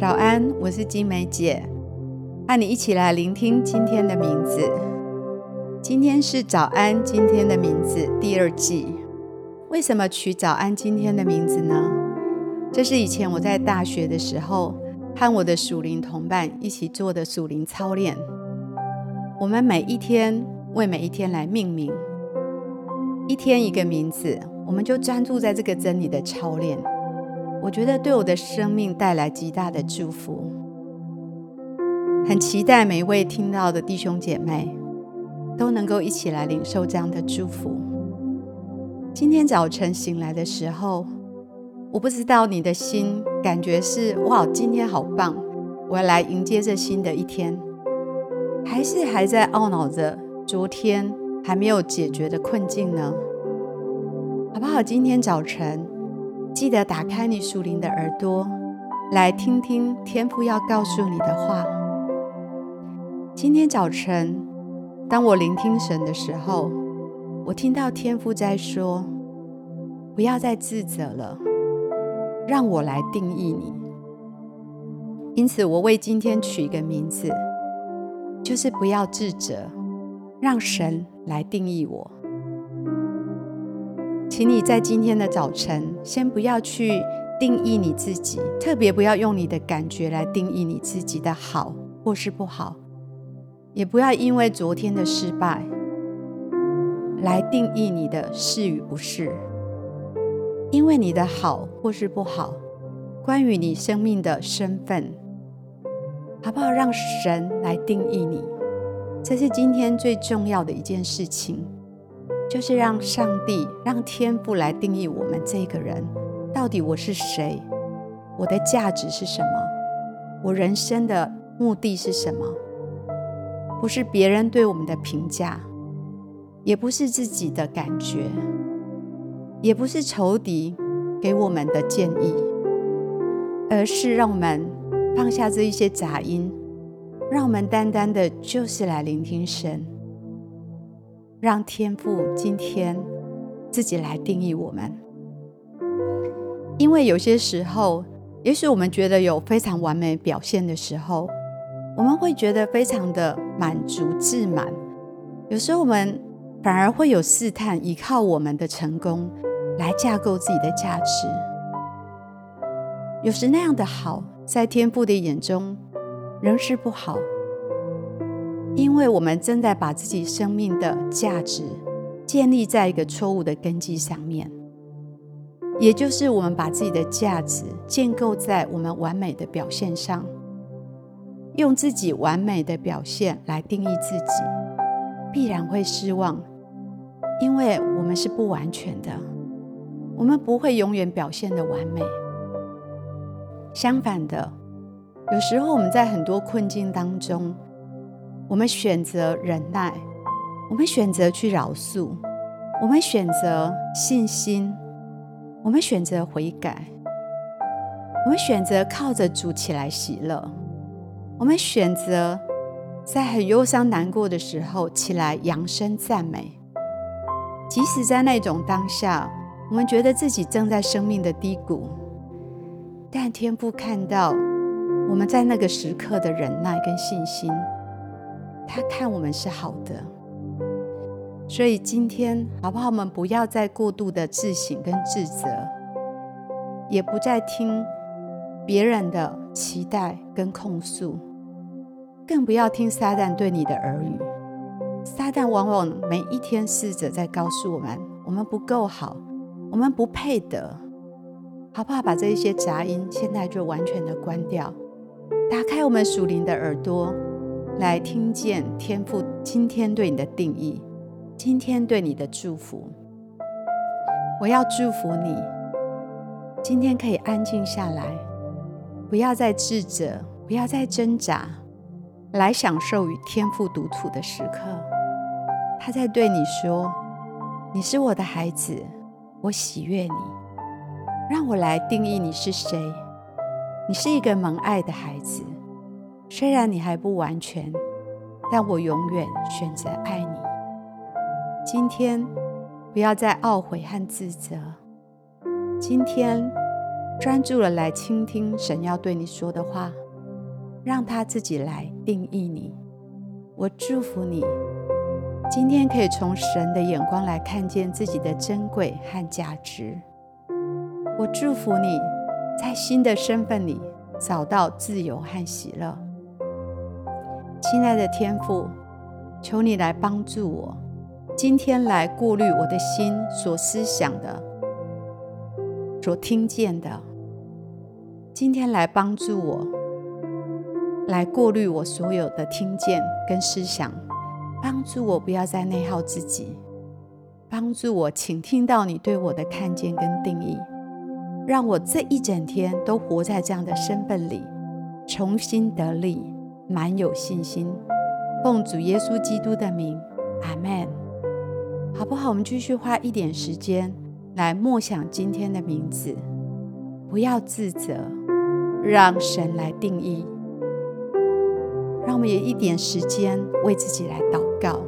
早安，我是金梅姐，和你一起来聆听今天的名字。今天是早安，今天的名字第二季。为什么取早安今天的名字呢？这是以前我在大学的时候和我的属灵同伴一起做的属灵操练。我们每一天为每一天来命名，一天一个名字，我们就专注在这个真理的操练。我觉得对我的生命带来极大的祝福，很期待每一位听到的弟兄姐妹都能够一起来领受这样的祝福。今天早晨醒来的时候，我不知道你的心感觉是哇，今天好棒，我要来迎接这新的一天，还是还在懊恼着昨天还没有解决的困境呢？好不好？今天早晨。记得打开你属灵的耳朵，来听听天父要告诉你的话。今天早晨，当我聆听神的时候，我听到天父在说：“不要再自责了，让我来定义你。”因此，我为今天取一个名字，就是不要自责，让神来定义我。请你在今天的早晨，先不要去定义你自己，特别不要用你的感觉来定义你自己的好或是不好，也不要因为昨天的失败来定义你的是与不是。因为你的好或是不好，关于你生命的身份，好不好？让神来定义你，这是今天最重要的一件事情。就是让上帝、让天父来定义我们这个人，到底我是谁？我的价值是什么？我人生的目的是什么？不是别人对我们的评价，也不是自己的感觉，也不是仇敌给我们的建议，而是让我们放下这一些杂音，让我们单单的就是来聆听神。让天父今天自己来定义我们，因为有些时候，也许我们觉得有非常完美表现的时候，我们会觉得非常的满足自满。有时候我们反而会有试探，依靠我们的成功来架构自己的价值。有时那样的好，在天父的眼中仍是不好。因为我们正在把自己生命的价值建立在一个错误的根基上面，也就是我们把自己的价值建构在我们完美的表现上，用自己完美的表现来定义自己，必然会失望，因为我们是不完全的，我们不会永远表现得完美。相反的，有时候我们在很多困境当中。我们选择忍耐，我们选择去饶恕，我们选择信心，我们选择悔改，我们选择靠着主起来喜乐，我们选择在很忧伤难过的时候起来扬声赞美，即使在那种当下，我们觉得自己正在生命的低谷，但天父看到我们在那个时刻的忍耐跟信心。他看我们是好的，所以今天好不好？我们不要再过度的自省跟自责，也不再听别人的期待跟控诉，更不要听撒旦对你的耳语。撒旦往往每一天试着在告诉我们：我们不够好，我们不配得。好不好？把这一些杂音现在就完全的关掉，打开我们属灵的耳朵。来听见天父今天对你的定义，今天对你的祝福。我要祝福你，今天可以安静下来，不要再自责，不要再挣扎，来享受与天父独处的时刻。他在对你说：“你是我的孩子，我喜悦你。让我来定义你是谁。你是一个蒙爱的孩子。”虽然你还不完全，但我永远选择爱你。今天不要再懊悔和自责。今天专注的来倾听神要对你说的话，让他自己来定义你。我祝福你，今天可以从神的眼光来看见自己的珍贵和价值。我祝福你在新的身份里找到自由和喜乐。亲爱的天父，求你来帮助我，今天来过滤我的心所思想的、所听见的。今天来帮助我，来过滤我所有的听见跟思想，帮助我不要再内耗自己，帮助我请听到你对我的看见跟定义，让我这一整天都活在这样的身份里，重新得力。蛮有信心，奉主耶稣基督的名，阿门。好不好？我们继续花一点时间来默想今天的名字，不要自责，让神来定义。让我们也一点时间为自己来祷告。